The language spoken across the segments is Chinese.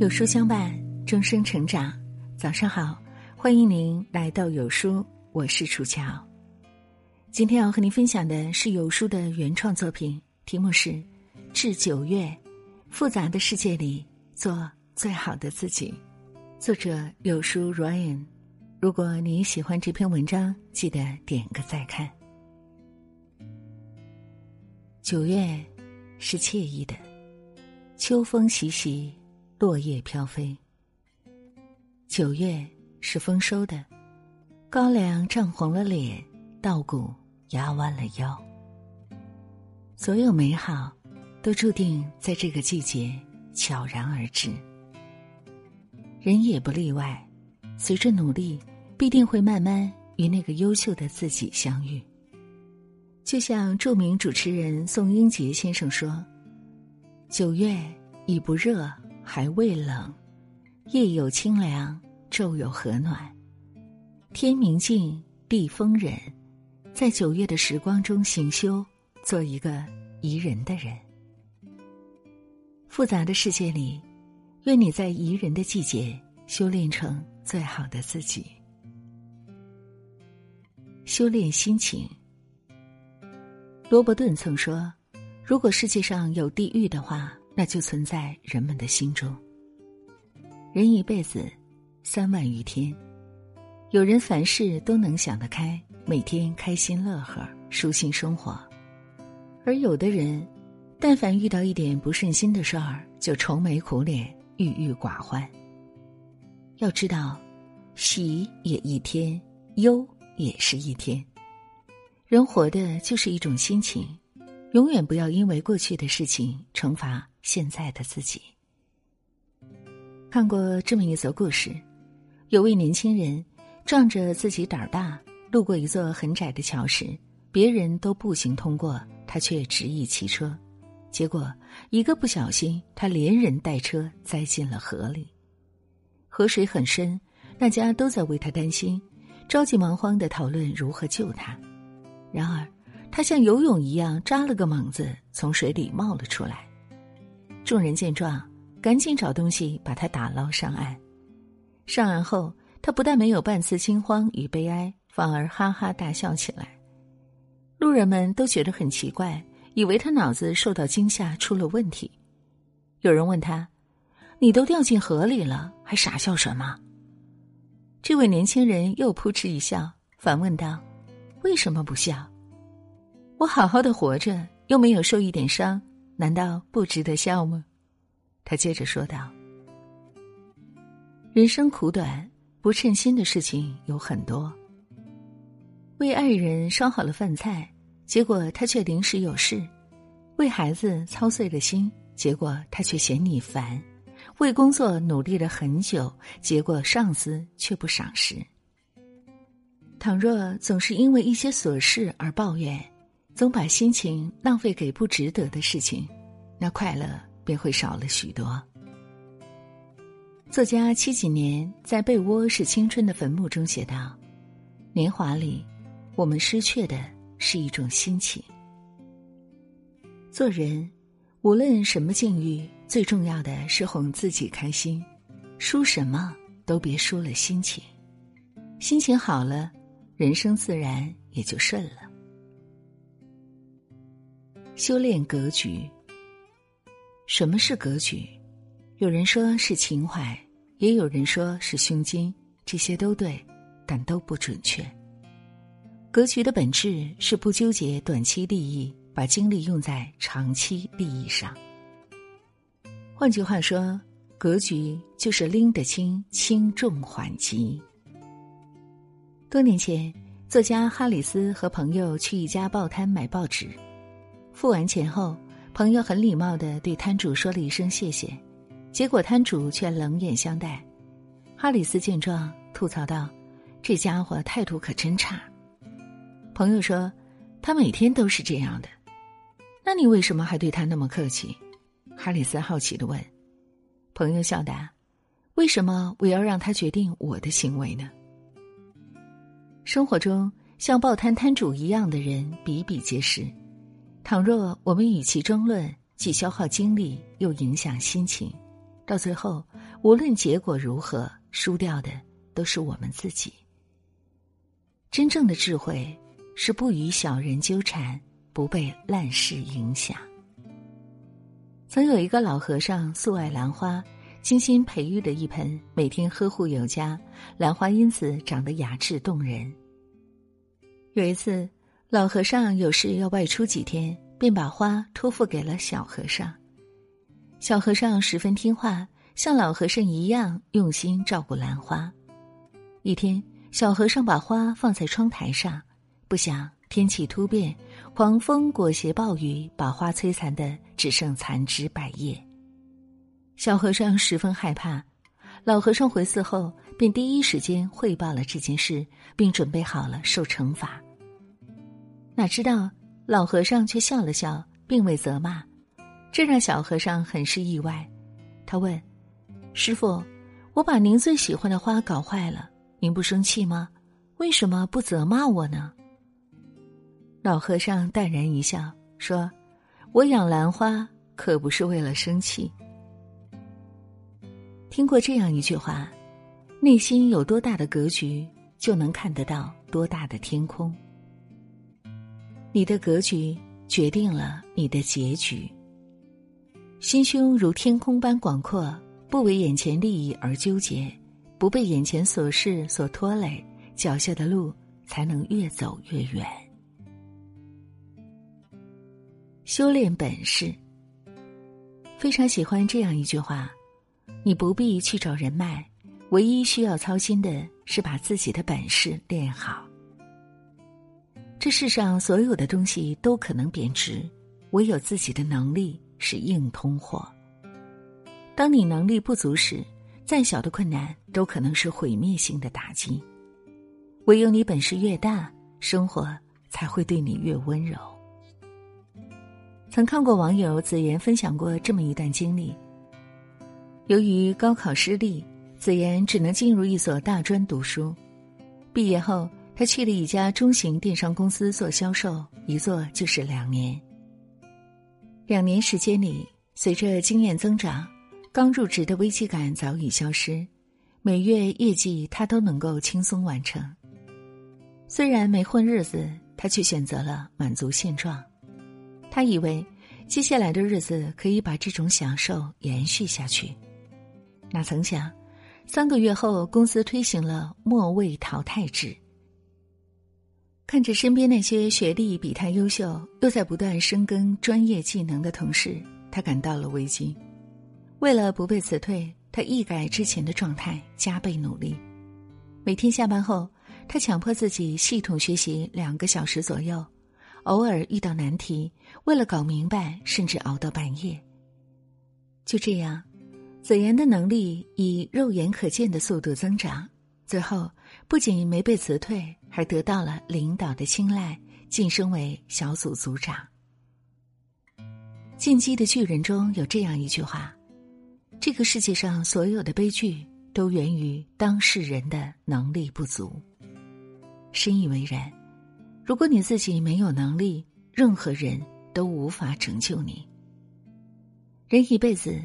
有书相伴，终生成长。早上好，欢迎您来到有书，我是楚乔。今天要和您分享的是有书的原创作品，题目是《致九月：复杂的世界里做最好的自己》，作者有书 Ryan。如果你喜欢这篇文章，记得点个再看。九月是惬意的，秋风习习。落叶飘飞。九月是丰收的，高粱涨红了脸，稻谷压弯了腰。所有美好，都注定在这个季节悄然而至。人也不例外，随着努力，必定会慢慢与那个优秀的自己相遇。就像著名主持人宋英杰先生说：“九月已不热。”还未冷，夜有清凉，昼有和暖，天明净，地丰忍，在九月的时光中行修，做一个宜人的人。复杂的世界里，愿你在宜人的季节修炼成最好的自己。修炼心情。罗伯顿曾说：“如果世界上有地狱的话。”那就存在人们的心中。人一辈子三万余天，有人凡事都能想得开，每天开心乐呵，舒心生活；而有的人，但凡遇到一点不顺心的事儿，就愁眉苦脸，郁郁寡欢。要知道，喜也一天，忧也是一天。人活的就是一种心情，永远不要因为过去的事情惩罚。现在的自己，看过这么一则故事：有位年轻人仗着自己胆儿大，路过一座很窄的桥时，别人都步行通过，他却执意骑车。结果一个不小心，他连人带车栽进了河里。河水很深，大家都在为他担心，着急忙慌的讨论如何救他。然而，他像游泳一样扎了个猛子，从水里冒了出来。众人见状，赶紧找东西把他打捞上岸。上岸后，他不但没有半丝惊慌与悲哀，反而哈哈大笑起来。路人们都觉得很奇怪，以为他脑子受到惊吓出了问题。有人问他：“你都掉进河里了，还傻笑什么？”这位年轻人又扑哧一笑，反问道：“为什么不笑？我好好的活着，又没有受一点伤。”难道不值得笑吗？他接着说道：“人生苦短，不称心的事情有很多。为爱人烧好了饭菜，结果他却临时有事；为孩子操碎了心，结果他却嫌你烦；为工作努力了很久，结果上司却不赏识。倘若总是因为一些琐事而抱怨。”总把心情浪费给不值得的事情，那快乐便会少了许多。作家七几年在《被窝是青春的坟墓》中写道：“年华里，我们失去的是一种心情。做人，无论什么境遇，最重要的是哄自己开心。输什么都别输了心情，心情好了，人生自然也就顺了。”修炼格局。什么是格局？有人说是情怀，也有人说是胸襟，这些都对，但都不准确。格局的本质是不纠结短期利益，把精力用在长期利益上。换句话说，格局就是拎得清轻重缓急。多年前，作家哈里斯和朋友去一家报摊买报纸。付完钱后，朋友很礼貌的对摊主说了一声谢谢，结果摊主却冷眼相待。哈里斯见状吐槽道：“这家伙态度可真差。”朋友说：“他每天都是这样的。”那你为什么还对他那么客气？哈里斯好奇的问。朋友笑答：“为什么我要让他决定我的行为呢？”生活中像报摊摊主一样的人比比皆是。倘若我们与其争论，既消耗精力又影响心情，到最后无论结果如何，输掉的都是我们自己。真正的智慧是不与小人纠缠，不被烂事影响。曾有一个老和尚素爱兰花，精心培育的一盆，每天呵护有加，兰花因此长得雅致动人。有一次，老和尚有事要外出几天，便把花托付给了小和尚。小和尚十分听话，像老和尚一样用心照顾兰花。一天，小和尚把花放在窗台上，不想天气突变，狂风裹挟暴雨，把花摧残的只剩残枝败叶。小和尚十分害怕，老和尚回寺后便第一时间汇报了这件事，并准备好了受惩罚。哪知道老和尚却笑了笑，并未责骂，这让小和尚很是意外。他问：“师傅，我把您最喜欢的花搞坏了，您不生气吗？为什么不责骂我呢？”老和尚淡然一笑，说：“我养兰花可不是为了生气。”听过这样一句话：“内心有多大的格局，就能看得到多大的天空。”你的格局决定了你的结局。心胸如天空般广阔，不为眼前利益而纠结，不被眼前琐事所拖累，脚下的路才能越走越远。修炼本事，非常喜欢这样一句话：你不必去找人脉，唯一需要操心的是把自己的本事练好。这世上所有的东西都可能贬值，唯有自己的能力是硬通货。当你能力不足时，再小的困难都可能是毁灭性的打击。唯有你本事越大，生活才会对你越温柔。曾看过网友子言分享过这么一段经历：由于高考失利，子言只能进入一所大专读书，毕业后。他去了一家中型电商公司做销售，一做就是两年。两年时间里，随着经验增长，刚入职的危机感早已消失，每月业绩他都能够轻松完成。虽然没混日子，他却选择了满足现状。他以为接下来的日子可以把这种享受延续下去，哪曾想，三个月后公司推行了末位淘汰制。看着身边那些学历比他优秀、又在不断深耕专业技能的同事，他感到了危机。为了不被辞退，他一改之前的状态，加倍努力。每天下班后，他强迫自己系统学习两个小时左右，偶尔遇到难题，为了搞明白，甚至熬到半夜。就这样，子言的能力以肉眼可见的速度增长，最后不仅没被辞退。还得到了领导的青睐，晋升为小组组长。进击的巨人中有这样一句话：“这个世界上所有的悲剧都源于当事人的能力不足。”深以为然。如果你自己没有能力，任何人都无法拯救你。人一辈子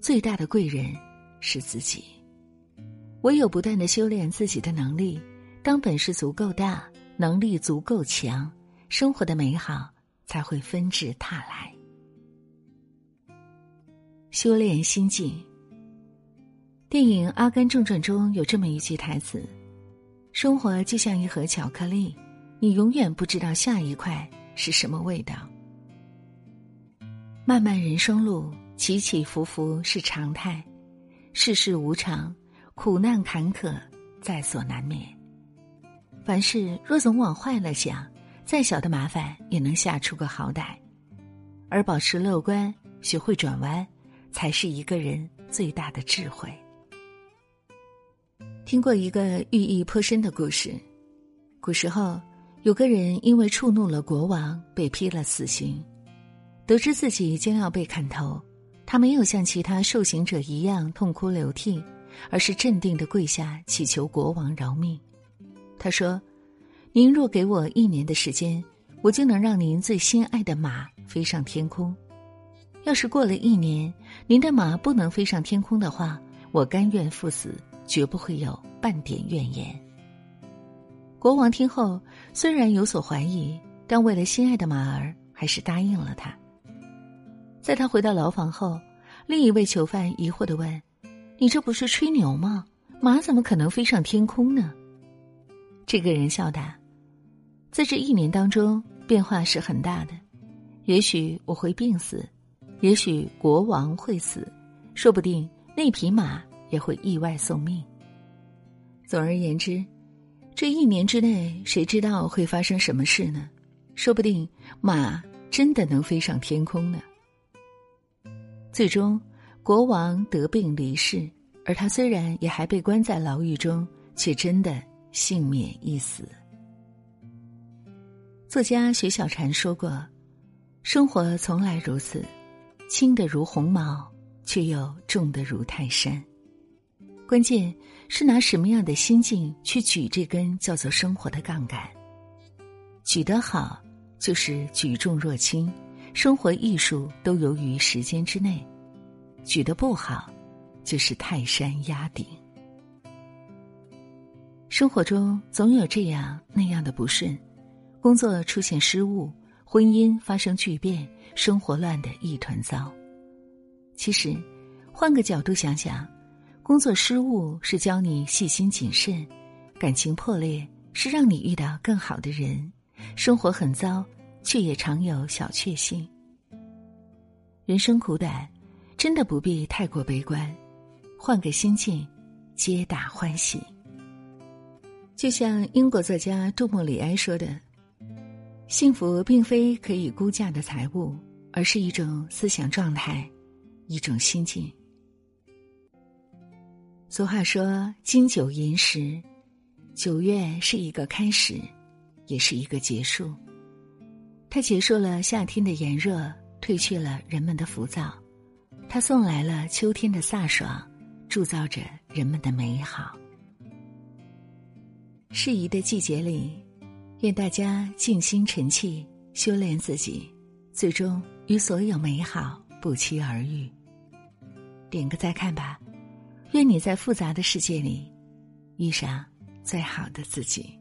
最大的贵人是自己，唯有不断的修炼自己的能力。当本事足够大，能力足够强，生活的美好才会纷至沓来。修炼心境。电影《阿甘正传》中有这么一句台词：“生活就像一盒巧克力，你永远不知道下一块是什么味道。”漫漫人生路，起起伏伏是常态，世事无常，苦难坎坷在所难免。凡事若总往坏了想，再小的麻烦也能吓出个好歹。而保持乐观，学会转弯，才是一个人最大的智慧。听过一个寓意颇深的故事：古时候，有个人因为触怒了国王，被批了死刑。得知自己将要被砍头，他没有像其他受刑者一样痛哭流涕，而是镇定的跪下祈求国王饶命。他说：“您若给我一年的时间，我就能让您最心爱的马飞上天空。要是过了一年，您的马不能飞上天空的话，我甘愿赴死，绝不会有半点怨言。国王听后虽然有所怀疑，但为了心爱的马儿，还是答应了他。在他回到牢房后，另一位囚犯疑惑的问：“你这不是吹牛吗？马怎么可能飞上天空呢？”这个人笑答：“在这一年当中，变化是很大的。也许我会病死，也许国王会死，说不定那匹马也会意外送命。总而言之，这一年之内，谁知道会发生什么事呢？说不定马真的能飞上天空呢。”最终，国王得病离世，而他虽然也还被关在牢狱中，却真的。幸免一死。作家徐小婵说过：“生活从来如此，轻的如鸿毛，却又重的如泰山。关键是拿什么样的心境去举这根叫做生活的杠杆。举得好，就是举重若轻，生活艺术都由于时间之内；举得不好，就是泰山压顶。”生活中总有这样那样的不顺，工作出现失误，婚姻发生巨变，生活乱得一团糟。其实，换个角度想想，工作失误是教你细心谨慎，感情破裂是让你遇到更好的人，生活很糟，却也常有小确幸。人生苦短，真的不必太过悲观，换个心境，皆大欢喜。就像英国作家杜莫里埃说的：“幸福并非可以估价的财物，而是一种思想状态，一种心境。”俗话说：“金九银十，九月是一个开始，也是一个结束。它结束了夏天的炎热，褪去了人们的浮躁，它送来了秋天的飒爽，铸造着人们的美好。”适宜的季节里，愿大家静心沉气，修炼自己，最终与所有美好不期而遇。点个再看吧，愿你在复杂的世界里遇上最好的自己。